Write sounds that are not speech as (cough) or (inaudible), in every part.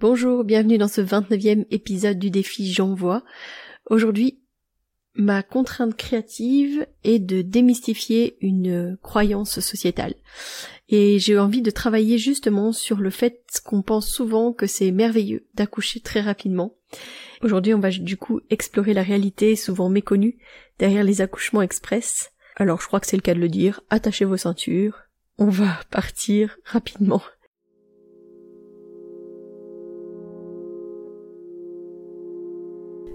Bonjour, bienvenue dans ce 29e épisode du défi J'envoie. Aujourd'hui, ma contrainte créative est de démystifier une croyance sociétale. Et j'ai envie de travailler justement sur le fait qu'on pense souvent que c'est merveilleux d'accoucher très rapidement. Aujourd'hui, on va du coup explorer la réalité souvent méconnue derrière les accouchements express. Alors je crois que c'est le cas de le dire, attachez vos ceintures, on va (laughs) partir rapidement.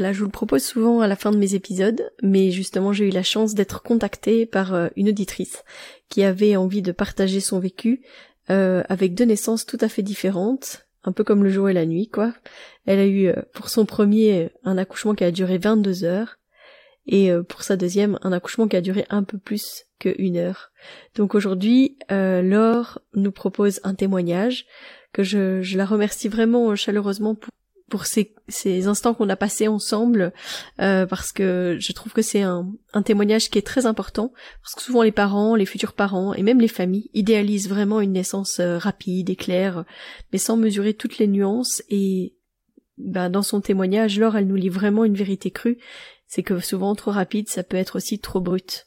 Je vous le propose souvent à la fin de mes épisodes, mais justement j'ai eu la chance d'être contactée par euh, une auditrice qui avait envie de partager son vécu euh, avec deux naissances tout à fait différentes, un peu comme le jour et la nuit, quoi. Elle a eu euh, pour son premier un accouchement qui a duré 22 heures, et pour sa deuxième un accouchement qui a duré un peu plus que une heure. Donc aujourd'hui, Laure nous propose un témoignage que je, je la remercie vraiment chaleureusement pour pour ces, ces instants qu'on a passés ensemble, euh, parce que je trouve que c'est un, un, témoignage qui est très important, parce que souvent les parents, les futurs parents, et même les familles, idéalisent vraiment une naissance euh, rapide et claire, mais sans mesurer toutes les nuances, et ben, dans son témoignage, Laure, elle nous lit vraiment une vérité crue, c'est que souvent trop rapide, ça peut être aussi trop brut.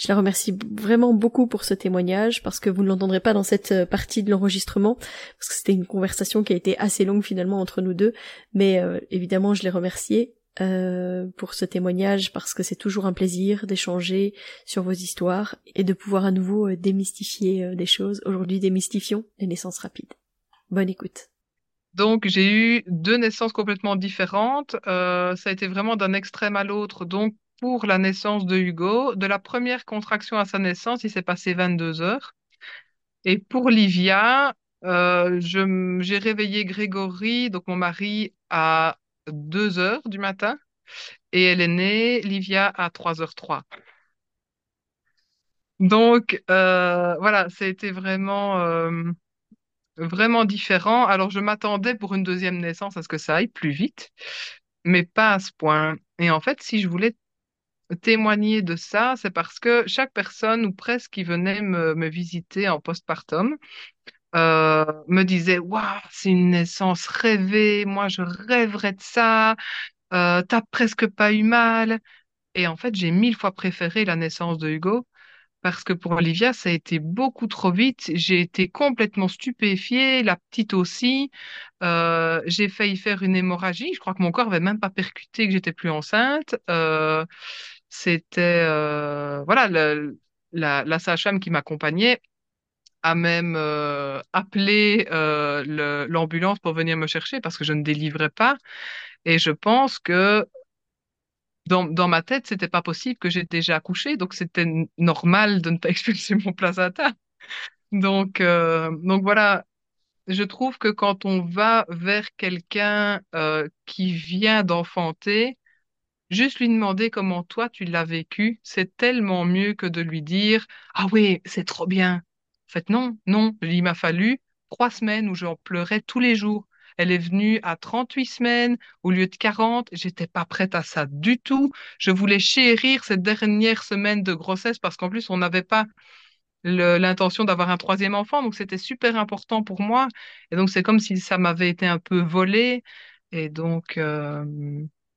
Je la remercie vraiment beaucoup pour ce témoignage parce que vous ne l'entendrez pas dans cette euh, partie de l'enregistrement parce que c'était une conversation qui a été assez longue finalement entre nous deux, mais euh, évidemment je l'ai remerciée euh, pour ce témoignage parce que c'est toujours un plaisir d'échanger sur vos histoires et de pouvoir à nouveau démystifier des choses. Aujourd'hui démystifions les naissances rapides. Bonne écoute. Donc j'ai eu deux naissances complètement différentes. ça a été vraiment d'un extrême à l'autre. Donc pour la naissance de Hugo. De la première contraction à sa naissance, il s'est passé 22 heures. Et pour Livia, euh, j'ai réveillé Grégory, donc mon mari, à 2 heures du matin. Et elle est née, Livia, à 3h03. Donc, euh, voilà, ça a été vraiment, euh, vraiment différent. Alors, je m'attendais pour une deuxième naissance à ce que ça aille plus vite, mais pas à ce point. Et en fait, si je voulais témoigner de ça, c'est parce que chaque personne, ou presque, qui venait me, me visiter en postpartum, euh, me disait Waouh, c'est une naissance rêvée, moi je rêverais de ça, euh, t'as presque pas eu mal. Et en fait, j'ai mille fois préféré la naissance de Hugo parce que pour Olivia, ça a été beaucoup trop vite. J'ai été complètement stupéfiée, la petite aussi. Euh, j'ai failli faire une hémorragie. Je crois que mon corps n'avait même pas percuté que j'étais plus enceinte. C'était euh, voilà la, la sage-femme qui m'accompagnait a même euh, appelé euh, l'ambulance pour venir me chercher parce que je ne délivrais pas. Et je pense que dans, dans ma tête, c'était pas possible que j'ai déjà accouché, donc c'était normal de ne pas (laughs) expulser mon placenta. Donc, donc voilà, je trouve que quand on va vers quelqu'un qui vient d'enfanter, Juste lui demander comment toi tu l'as vécu, c'est tellement mieux que de lui dire Ah oui, c'est trop bien. En fait, non, non, il m'a fallu trois semaines où j'en pleurais tous les jours. Elle est venue à 38 semaines au lieu de 40. J'étais pas prête à ça du tout. Je voulais chérir cette dernière semaine de grossesse parce qu'en plus, on n'avait pas l'intention d'avoir un troisième enfant. Donc, c'était super important pour moi. Et donc, c'est comme si ça m'avait été un peu volé. Et donc, euh,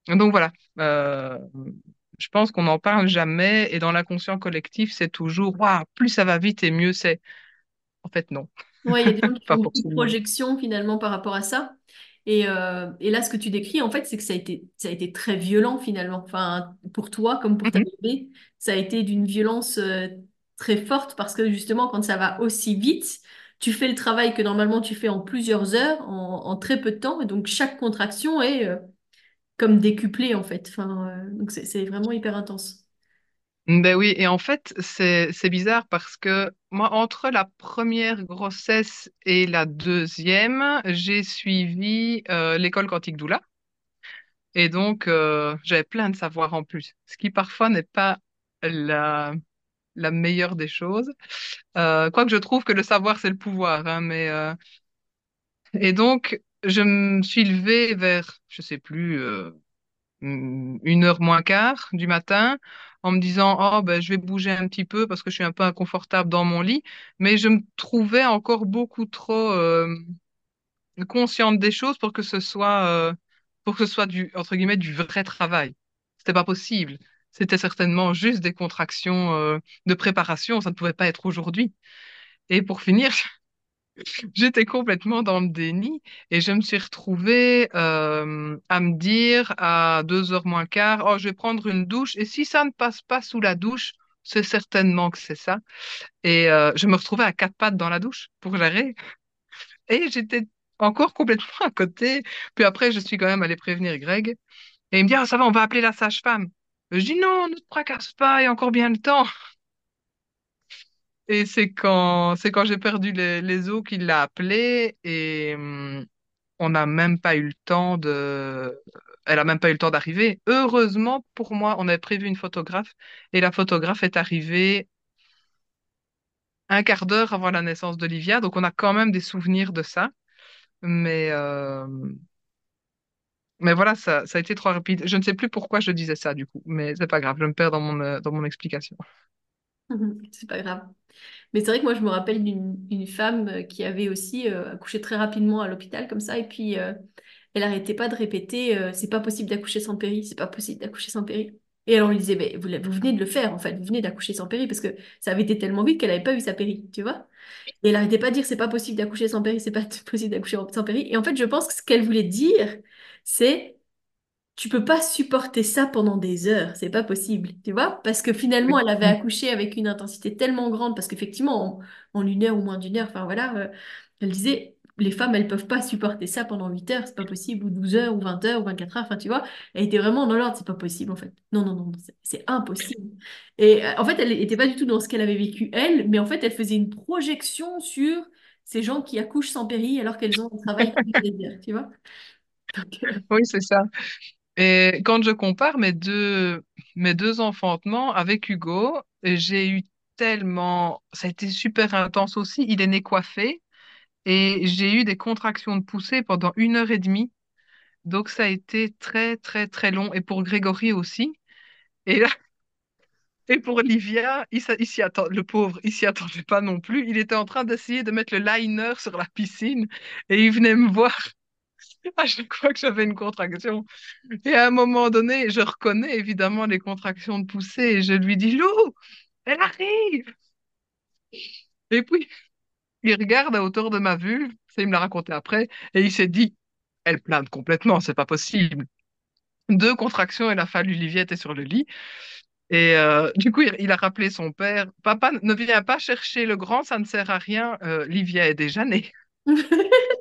donc voilà, euh, je pense qu'on n'en parle jamais et dans l'inconscient collectif, c'est toujours waouh, plus ça va vite et mieux c'est. En fait, non. Ouais, il y a des gens (laughs) qui font monde. projections finalement par rapport à ça. Et, euh, et là, ce que tu décris, en fait, c'est que ça a été, ça a été très violent finalement. Enfin, pour toi comme pour ta Mhm. bébé, ça a été d'une violence euh, très forte parce que justement, quand ça va aussi vite, tu fais le travail que normalement tu fais en plusieurs heures, en, en très peu de temps. Et donc, chaque contraction est euh, comme décuplée en fait. Enfin, euh, donc, c'est vraiment hyper intense. Ben oui, et en fait, c'est bizarre parce que moi, entre la première grossesse et la deuxième, j'ai suivi euh, l'école Quantique Doula. Et donc, euh, j'avais plein de savoirs en plus, ce qui parfois n'est pas la, la meilleure des choses. Euh, quoique je trouve que le savoir, c'est le pouvoir. hein, mais, Et donc, je me suis levée vers, je sais plus, euh, une heure moins quart du matin en me disant, oh, ben, je vais bouger un petit peu parce que je suis un peu inconfortable dans mon lit. Mais je me trouvais encore beaucoup trop euh, consciente des choses pour que ce soit, euh, pour que ce soit du, entre guillemets, du vrai travail. C'était pas possible. C'était certainement juste des contractions de préparation. Ça ne pouvait pas être aujourd'hui. Et pour finir, J'étais complètement dans le déni et je me suis retrouvée euh, à me dire à deux heures moins quart, oh, je vais prendre une douche et si ça ne passe pas sous la douche, c'est certainement que c'est ça. Et euh, je me retrouvais à quatre pattes dans la douche pour gérer et j'étais encore complètement à côté. Puis après, je suis quand même allée prévenir Greg et il me dit, ah, ça va, on va appeler la sage-femme. Je dis, non, ne te tracasse pas, il y a encore bien le temps. Et c'est quand, c'est quand j'ai perdu les, os qu'il l'a appelé et hum, on n'a même pas eu le temps de... Elle a même pas eu le temps d'arriver. Heureusement pour moi, on avait prévu une photographe et la photographe est arrivée un quart d'heure avant la naissance d'Olivia, donc on a quand même des souvenirs de ça. Mais, euh, mais voilà, ça, ça a été trop rapide. Je ne sais plus pourquoi je disais ça du coup, mais c'est pas grave, je me perds dans mon, euh, dans mon explication. (laughs) C'est pas grave. Mais c'est vrai que moi, je me rappelle d'une une femme euh, qui avait aussi euh, accouché très rapidement à l'hôpital, comme ça, et puis euh, elle arrêtait pas de répéter c'est pas possible d'accoucher sans péri, c'est pas possible d'accoucher sans péri. Et alors on lui disait mais vous, vous venez de le faire, en fait, vous venez d'accoucher sans péri, parce que ça avait été tellement vite qu'elle avait pas eu sa péri, tu vois. Et elle arrêtait pas de dire c'est pas possible d'accoucher sans péri, c'est pas (laughs) possible d'accoucher sans péri. Et en fait, je pense que ce qu'elle voulait dire, c'est tu peux pas supporter ça pendant des heures, c'est pas possible, tu vois? Parce que finalement, elle avait accouché avec une intensité tellement grande, parce qu'effectivement, en, en une heure ou moins d'une heure, enfin voilà, euh, elle disait, les femmes, elles peuvent pas supporter ça pendant 8 heures, c'est pas possible, ou 12 heures, ou 20 heures, ou 24 heures, enfin tu vois? Elle était vraiment dans l'ordre, c'est pas possible en fait. Non, non, non, c'est impossible. Et euh, en fait, elle était pas du tout dans ce qu'elle avait vécu elle, mais en fait, elle faisait une projection sur ces gens qui accouchent sans péri alors qu'elles ont un travail (laughs) tu vois? Donc, euh, Oui, c'est ça. Et quand je compare mes deux, mes deux enfantements avec Hugo, j'ai eu tellement, ça a été super intense aussi. Il est né coiffé et j'ai eu des contractions de poussée pendant une heure et demie. Donc ça a été très, très, très long. Et pour Grégory aussi. Et là, (laughs) et pour Olivia, il, il attend, le pauvre, il s'y attendait pas non plus. Il était en train d'essayer de mettre le liner sur la piscine et il venait me voir (laughs) à chaque fois que j'avais une contraction. Et à un moment donné, je reconnais évidemment les contractions de poussée et je lui dis, Lou, elle arrive! Et puis, il regarde à hauteur de ma vulve, ça il me l'a raconté après, et il s'est dit, elle plane complètement, c'est pas possible. Deux contractions, il a fallu, Olivier était sur le lit. Et euh, du coup, il, il a rappelé son père, Papa, ne viens pas chercher le grand, ça ne sert à rien, euh, Livia est déjà née. (laughs)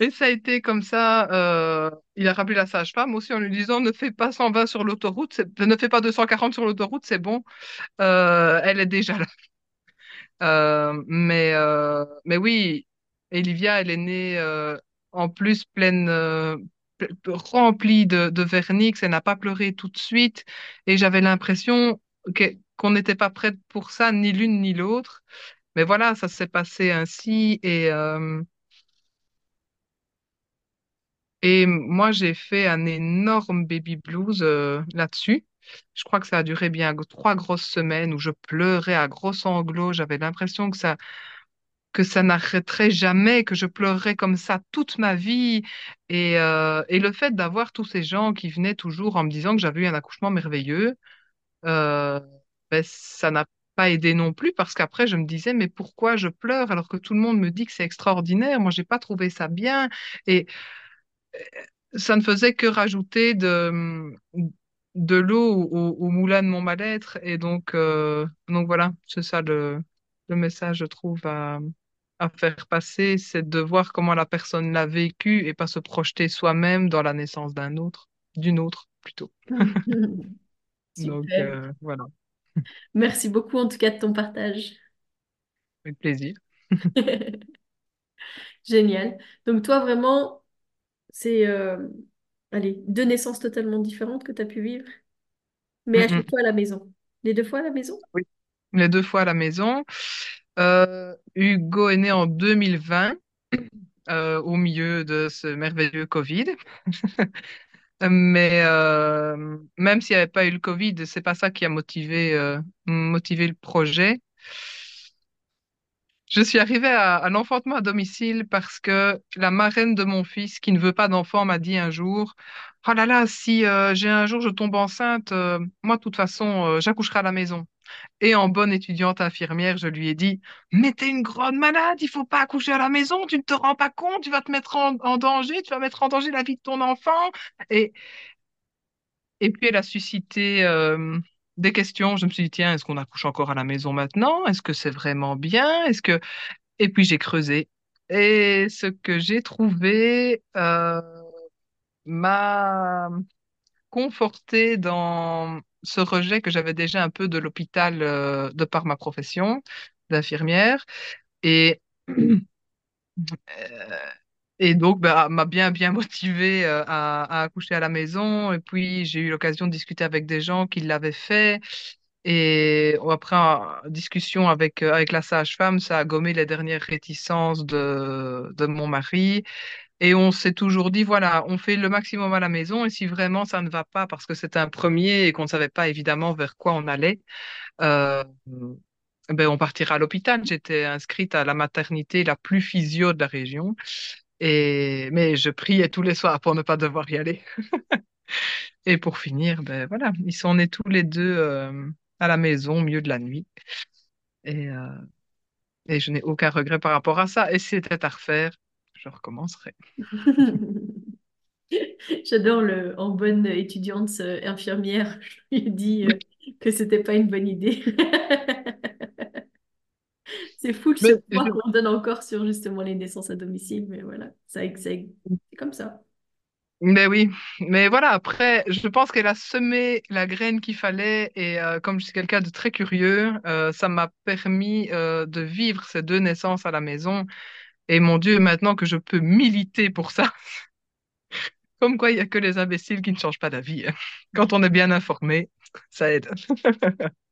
Et ça a été comme ça. euh, il a rappelé la sage-femme aussi en lui disant ne fais pas 120 sur l'autoroute, ne fais pas 240 sur l'autoroute, c'est bon. Euh, elle est déjà là. Euh, mais, mais oui, Olivia, elle est née en plus pleine, ple- remplie de, de vernix. Elle n'a pas pleuré tout de suite. Et j'avais l'impression qu'on n'était pas prête pour ça, ni l'une ni l'autre. Mais voilà, ça s'est passé ainsi. Et, Et moi, j'ai fait un énorme baby blues euh, là-dessus. Je crois que ça a duré bien trois grosses semaines où je pleurais à gros sanglots. J'avais l'impression que ça, que ça n'arrêterait jamais, que je pleurerais comme ça toute ma vie. Et, euh, et le fait d'avoir tous ces gens qui venaient toujours en me disant que j'avais eu un accouchement merveilleux, euh, ben, ça n'a pas aidé non plus parce qu'après, je me disais, mais pourquoi je pleure alors que tout le monde me dit que c'est extraordinaire? Moi, j'ai pas trouvé ça bien. Et ça ne faisait que rajouter de, de l'eau au, au moulin de mon mal-être. Et donc, euh, donc voilà, c'est ça le, le message, je trouve, à, à faire passer, c'est de voir comment la personne l'a vécu et pas se projeter soi-même dans la naissance d'un autre, d'une autre plutôt. (laughs) Donc euh, voilà, Merci beaucoup en tout cas de ton partage. avec plaisir. (laughs) Génial. Donc toi vraiment, c'est euh, allez, deux naissances totalement différentes que tu as pu vivre, mais Mm, à chaque fois à la maison. Les deux fois à la maison? Oui. Les deux fois à la maison. Euh, Hugo est né en 2020, euh, au milieu de ce merveilleux Covid. (laughs) Mais euh, même s'il n'y avait pas eu le Covid, c'est pas ça qui a motivé, motivé le projet. Je suis arrivée à, l'enfantement à domicile parce que la marraine de mon fils, qui ne veut pas d'enfant, m'a dit un jour, Oh là là, si euh, j'ai un jour je tombe enceinte, euh, moi de toute façon, euh, j'accoucherai à la maison. Et en bonne étudiante infirmière, je lui ai dit, mais t'es une grande malade, il faut pas accoucher à la maison, tu ne te rends pas compte, tu vas te mettre en, danger, tu vas mettre en danger la vie de ton enfant. Et, puis elle a suscité des questions. Je me suis dit, tiens, est-ce qu'on accouche encore à la maison maintenant? Est-ce que c'est vraiment bien? Est-ce que... Et puis j'ai creusé. Et ce que j'ai trouvé euh, m'a conforté dans ce rejet que j'avais déjà un peu de l'hôpital euh, de par ma profession d'infirmière. Et, (clears throat) euh, et donc, bah, m'a bien, bien motivé euh, à, à accoucher à la maison. Et puis, j'ai eu l'occasion de discuter avec des gens qui l'avaient fait. Et après, en discussion avec, euh, avec la sage-femme, ça a gommé les dernières réticences de, de mon mari. Et on s'est toujours dit, voilà, on fait le maximum à la maison. Et si vraiment ça ne va pas parce que c'était un premier et qu'on ne savait pas évidemment vers quoi on allait, euh, ben, on partira à l'hôpital. J'étais inscrite à la maternité la plus physio de la région. Mais je priais tous les soirs pour ne pas devoir y aller. (laughs) Et pour finir, ben voilà, ils sont nés tous les deux euh, à la maison au milieu de la nuit. Et, euh, et je n'ai aucun regret par rapport à ça. Et si c'était à refaire, je recommencerais. (laughs) J'adore le en bonne étudiante infirmière. Je lui ai dit euh, que c'était pas une bonne idée. (laughs) C'est fou ce poids qu'on donne encore sur justement les naissances à domicile, mais voilà, c'est comme ça. mais oui, mais voilà, après, je pense qu'elle a semé la graine qu'il fallait et euh, comme je suis quelqu'un de très curieux, euh, ça m'a permis euh, de vivre ces deux naissances à la maison. Et mon Dieu, maintenant que je peux militer pour ça, (laughs) comme quoi il n'y a que les imbéciles qui ne changent pas d'avis. (laughs) Quand on est bien informé, ça aide. (laughs)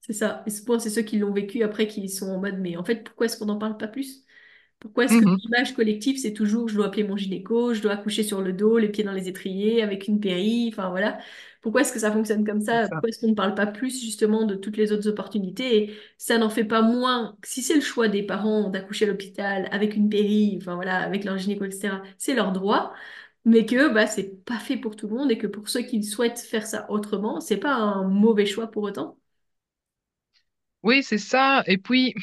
C'est ça. Et souvent, c'est ceux qui l'ont vécu après qui sont en mode, mais en fait, pourquoi est-ce qu'on n'en parle pas plus? Pourquoi est-ce que Mhm, l'image collective, c'est toujours je dois appeler mon gynéco, je dois accoucher sur le dos, les pieds dans les étriers, avec une péri, enfin voilà. Pourquoi est-ce que ça fonctionne comme ça? Pourquoi est-ce qu'on ne parle pas plus justement de toutes les autres opportunités? Et ça n'en fait pas moins, si c'est le choix des parents d'accoucher à l'hôpital avec une péri, enfin voilà, avec leur gynéco, etc., c'est leur droit, mais que bah, c'est pas fait pour tout le monde et que pour ceux qui souhaitent faire ça autrement, c'est pas un mauvais choix pour autant. Oui, c'est ça. Et puis,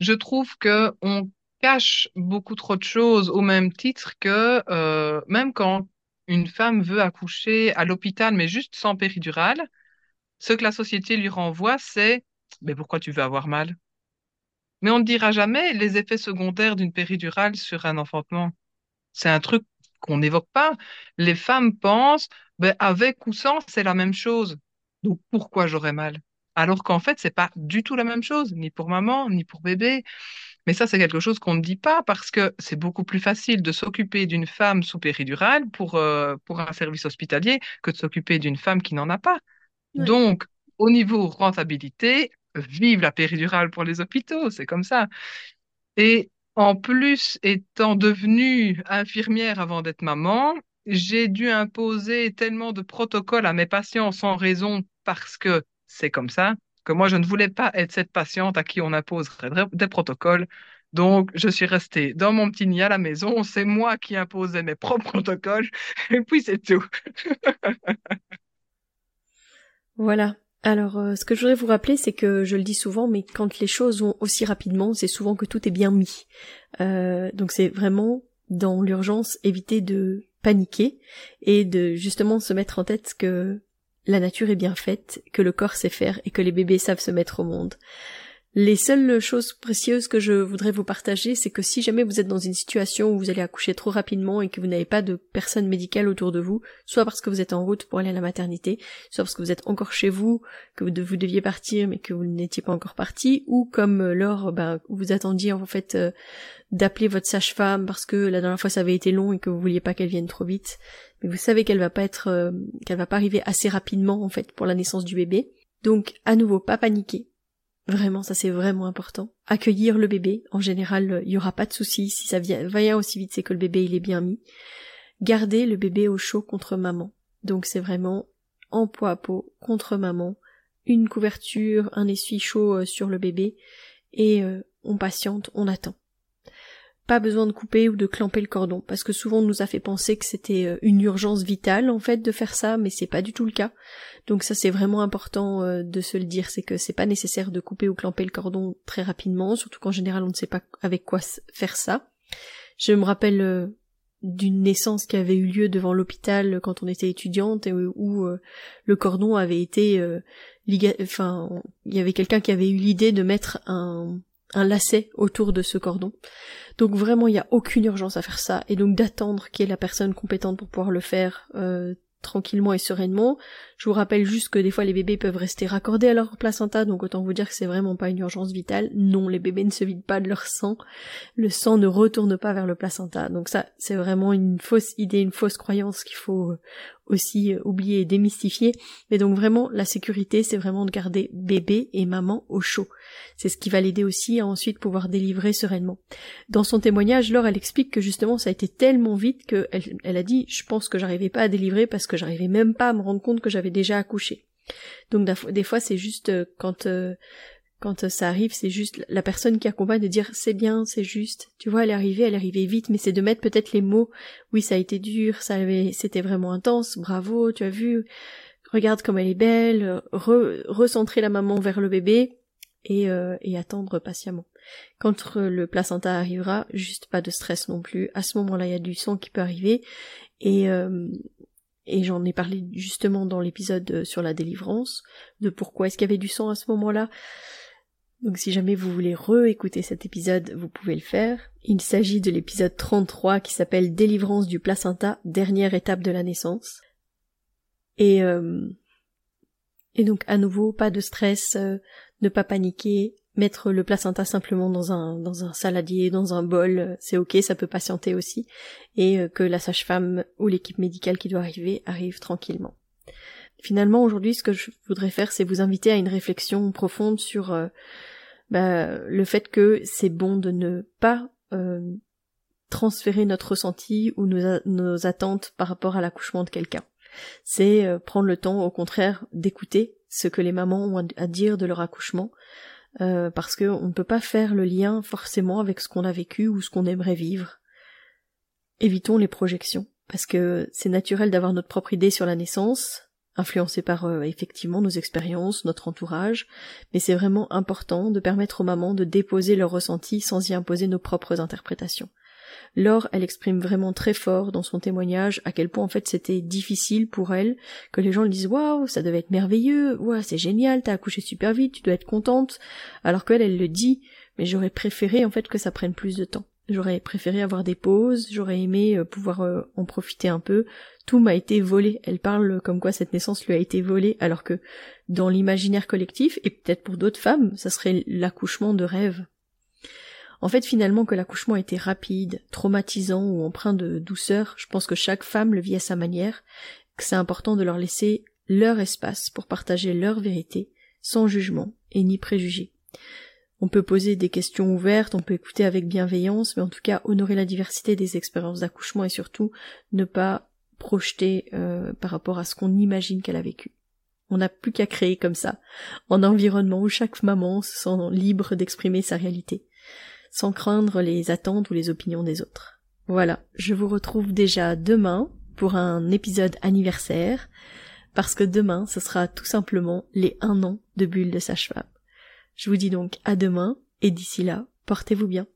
je trouve que on cache beaucoup trop de choses au même titre que euh, même quand une femme veut accoucher à l'hôpital, mais juste sans péridurale, ce que la société lui renvoie, c'est Mais pourquoi tu veux avoir mal? Mais on ne dira jamais les effets secondaires d'une péridurale sur un enfantement. C'est un truc qu'on n'évoque pas. Les femmes pensent, ben, avec ou sans, c'est la même chose. Donc pourquoi j'aurais mal? Alors qu'en fait, c'est pas du tout la même chose, ni pour maman, ni pour bébé. Mais ça, c'est quelque chose qu'on ne dit pas parce que c'est beaucoup plus facile de s'occuper d'une femme sous péridurale pour, euh, pour un service hospitalier que de s'occuper d'une femme qui n'en a pas. Ouais. Donc, au niveau rentabilité, vive la péridurale pour les hôpitaux, c'est comme ça. Et en plus, étant devenue infirmière avant d'être maman, j'ai dû imposer tellement de protocoles à mes patients sans raison parce que c'est comme ça, que moi, je ne voulais pas être cette patiente à qui on imposerait des protocoles. Donc, je suis restée dans mon petit nid à la maison. C'est moi qui imposais mes propres (laughs) protocoles. Et puis, c'est tout. (laughs) Voilà. Alors, euh, ce que je voudrais vous rappeler, c'est que je le dis souvent, mais quand les choses vont aussi rapidement, c'est souvent que tout est bien mis. Euh, donc c'est vraiment dans l'urgence éviter de paniquer et de justement se mettre en tête que la nature est bien faite, que le corps sait faire et que les bébés savent se mettre au monde. Les seules choses précieuses que je voudrais vous partager, c'est que si jamais vous êtes dans une situation où vous allez accoucher trop rapidement et que vous n'avez pas de personne médicale autour de vous, soit parce que vous êtes en route pour aller à la maternité, soit parce que vous êtes encore chez vous, que vous, deviez partir mais que vous n'étiez pas encore parti, ou comme euh, lors ben, vous attendiez en fait euh, d'appeler votre sage-femme parce que la dernière fois ça avait été long et que vous vouliez pas qu'elle vienne trop vite, vous savez qu'elle va pas être, euh, qu'elle va pas arriver assez rapidement en fait pour la naissance du bébé. Donc à nouveau, pas paniquer, Vraiment, ça c'est vraiment important. Accueillir le bébé, en général, il y aura pas de souci. Si ça vient, aussi vite, c'est que le bébé il est bien mis. Garder le bébé au chaud contre maman. Donc c'est vraiment en poids à peau contre maman, une couverture, un essuie chaud euh, sur le bébé, et euh, on patiente, on attend pas besoin de couper ou de clamper le cordon, parce que souvent on nous a fait penser que c'était euh, une urgence vitale en fait de faire ça, mais c'est pas du tout le cas. Donc ça c'est vraiment important euh, de se le dire, c'est que c'est pas nécessaire de couper ou clamper le cordon très rapidement, surtout qu'en général on ne sait pas avec quoi faire ça. Je me rappelle euh, d'une naissance qui avait eu lieu devant l'hôpital quand on était étudiante et où, le cordon avait été enfin il y avait quelqu'un qui avait eu l'idée de mettre un un lacet autour de ce cordon. Donc vraiment, il n'y a aucune urgence à faire ça, et donc d'attendre qu'il y ait la personne compétente pour pouvoir le faire euh, tranquillement et sereinement. Je vous rappelle juste que des fois les bébés peuvent rester raccordés à leur placenta, donc autant vous dire que c'est vraiment pas une urgence vitale. Non, les bébés ne se vident pas de leur sang. Le sang ne retourne pas vers le placenta. Donc ça, c'est vraiment une fausse idée, une fausse croyance qu'il faut euh, aussi euh, oublier et démystifier. Mais donc vraiment, la sécurité, c'est vraiment de garder bébé et maman au chaud. C'est ce qui va l'aider aussi à ensuite pouvoir délivrer sereinement. Dans son témoignage, Laure, elle explique que justement ça a été tellement vite qu'elle elle a dit je pense que j'arrivais pas à délivrer parce que j'arrivais même pas à me rendre compte que j'avais déjà accouché. Donc des fois c'est juste euh, quand euh, quand ça arrive, c'est juste la personne qui accompagne de dire c'est bien, c'est juste. Tu vois, elle est arrivée, elle est arrivée vite, mais c'est de mettre peut-être les mots. Oui, ça a été dur, ça avait, c'était vraiment intense. Bravo, tu as vu. Regarde comme elle est belle. recentrer la maman vers le bébé et, euh, et attendre patiemment. Quand le placenta arrivera, juste pas de stress non plus. À ce moment-là, il y a du sang qui peut arriver et euh, et j'en ai parlé justement dans l'épisode sur la délivrance de pourquoi est-ce qu'il y avait du sang à ce moment-là. Donc si jamais vous voulez réécouter cet épisode, vous pouvez le faire. Il s'agit de l'épisode 33 qui s'appelle Délivrance du placenta, dernière étape de la naissance. Et euh, et donc à nouveau, pas de stress, euh, ne pas paniquer, mettre le placenta simplement dans un dans un saladier, dans un bol, euh, c'est ok, ça peut patienter aussi, et que la sage-femme ou l'équipe médicale qui doit arriver arrive tranquillement. Finalement, aujourd'hui, ce que je voudrais faire, c'est vous inviter à une réflexion profonde sur bah, le fait que c'est bon de ne pas euh, transférer notre ressenti ou nos, attentes par rapport à l'accouchement de quelqu'un. C'est euh, prendre le temps, au contraire, d'écouter ce que les mamans ont à dire de leur accouchement, euh, parce qu'on ne peut pas faire le lien forcément avec ce qu'on a vécu ou ce qu'on aimerait vivre. Évitons les projections, parce que c'est naturel d'avoir notre propre idée sur la naissance, influencés par euh, effectivement nos expériences, notre entourage, mais c'est vraiment important de permettre aux mamans de déposer leurs ressentis sans y imposer nos propres interprétations. Laure, elle exprime vraiment très fort dans son témoignage à quel point en fait c'était difficile pour elle, que les gens lui disent waouh, ça devait être merveilleux, waouh, c'est génial, t'as accouché super vite, tu dois être contente, alors qu'elle, elle le dit, mais j'aurais préféré en fait que ça prenne plus de temps. J'aurais préféré avoir des pauses, j'aurais aimé euh, pouvoir euh, en profiter un peu. Tout m'a été volé. Elle parle comme quoi cette naissance lui a été volée, alors que dans l'imaginaire collectif, et peut-être pour d'autres femmes, ça serait l'accouchement de rêve. En fait, finalement, que l'accouchement était rapide, traumatisant ou empreint de douceur, je pense que chaque femme le vit à sa manière, que c'est important de leur laisser leur espace pour partager leur vérité, sans jugement et ni préjugés. On peut poser des questions ouvertes, on peut écouter avec bienveillance, mais en tout cas honorer la diversité des expériences d'accouchement et surtout ne pas projeter euh, par rapport à ce qu'on imagine qu'elle a vécu. On n'a plus qu'à créer comme ça, en environnement où chaque maman se sent libre d'exprimer sa réalité, sans craindre les attentes ou les opinions des autres. Voilà, je vous retrouve déjà demain pour un épisode anniversaire. parce que demain, ce sera tout simplement les un an de bulle de sage-femme. Je vous dis donc à demain, et d'ici là, portez-vous bien.